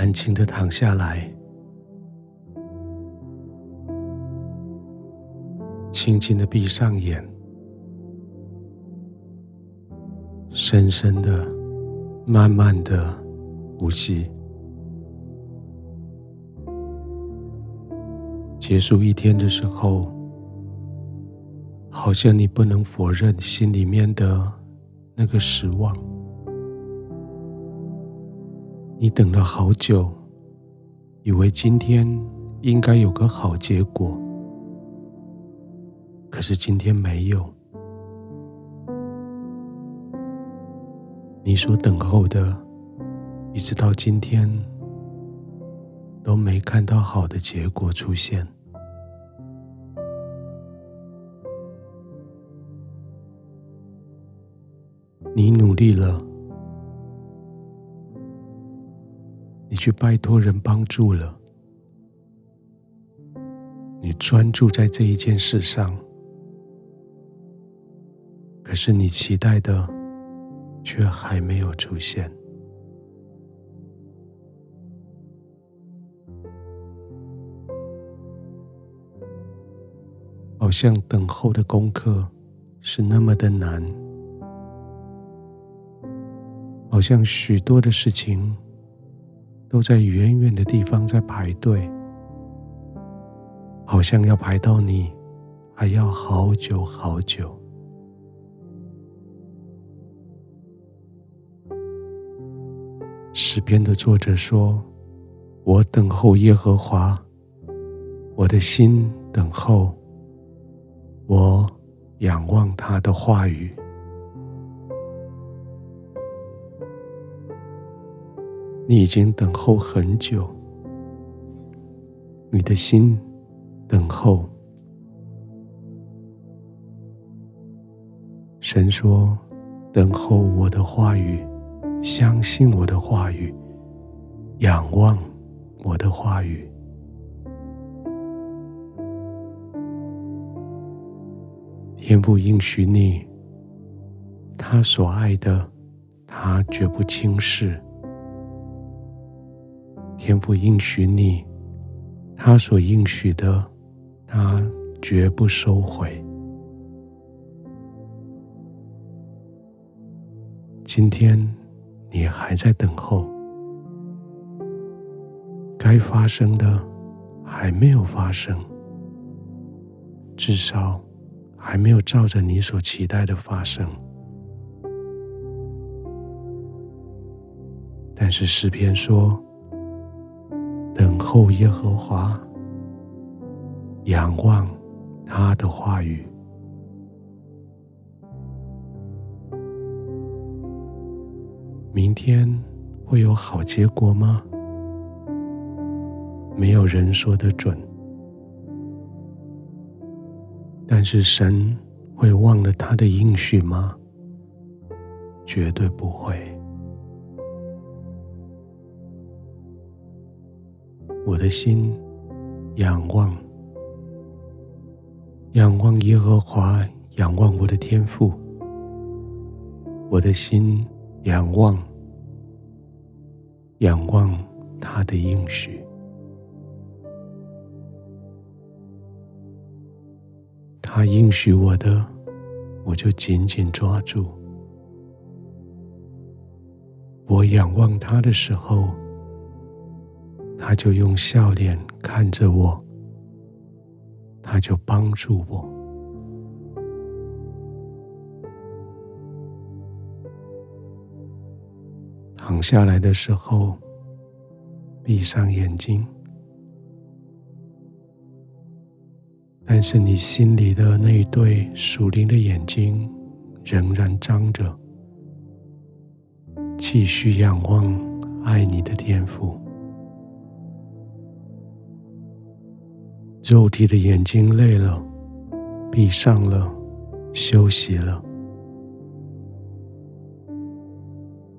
安静的躺下来，轻轻的闭上眼，深深的、慢慢的呼吸。结束一天的时候，好像你不能否认心里面的那个失望。你等了好久，以为今天应该有个好结果，可是今天没有。你所等候的，一直到今天都没看到好的结果出现。你努力了。你去拜托人帮助了，你专注在这一件事上，可是你期待的却还没有出现，好像等候的功课是那么的难，好像许多的事情。都在远远的地方在排队，好像要排到你，还要好久好久。诗篇的作者说：“我等候耶和华，我的心等候，我仰望他的话语。”你已经等候很久，你的心等候。神说：“等候我的话语，相信我的话语，仰望我的话语。”天父应许你，他所爱的，他绝不轻视。天父应许你，他所应许的，他绝不收回。今天你还在等候，该发生的还没有发生，至少还没有照着你所期待的发生。但是诗篇说，等候耶和华，仰望他的话语。明天会有好结果吗？没有人说得准。但是神会忘了他的应许吗？绝对不会。我的心仰望，仰望耶和华，仰望我的天父。我的心仰望，仰望他的应许。他应许我的，我就紧紧抓住。我仰望他的时候，他就用笑脸看着我，他就帮助我。躺下来的时候，闭上眼睛，但是你心里的那一对属灵的眼睛仍然张着，继续仰望爱你的天父。肉体的眼睛累了，闭上了，休息了。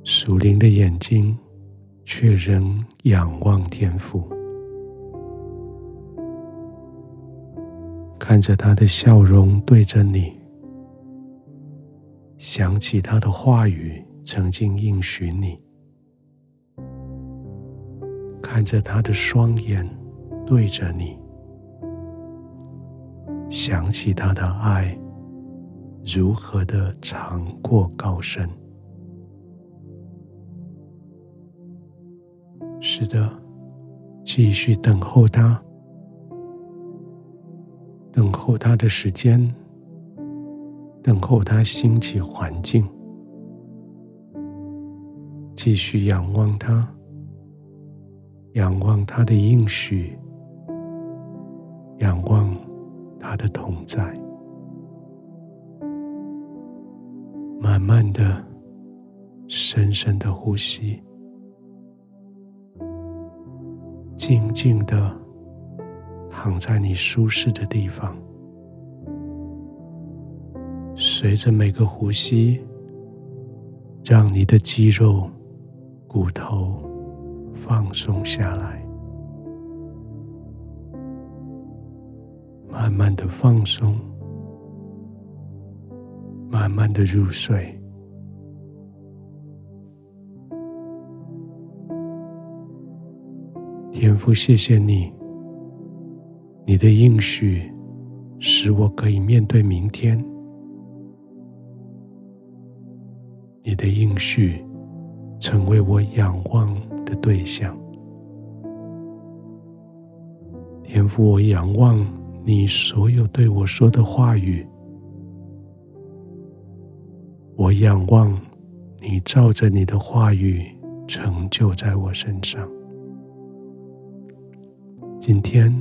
属灵的眼睛却仍仰望天父，看着他的笑容对着你，想起他的话语曾经应许你，看着他的双眼对着你，想起他的爱如何的长过高深。是的，继续等候他，等候他的时间，等候他兴起环境，继续仰望他，仰望他的应许，仰望他的同在，慢慢的、深深的呼吸。静静的躺在你舒适的地方，随着每个呼吸，让你的肌肉、骨头放松下来，慢慢的放松，慢慢的入睡。天父，谢谢你，你的应许使我可以面对明天，你的应许成为我仰望的对象。天父，我仰望你所有对我说的话语，我仰望你照着你的话语成就在我身上。今天，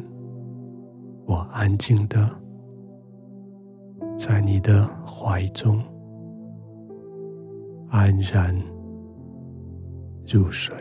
我安静的在你的怀中安然入睡。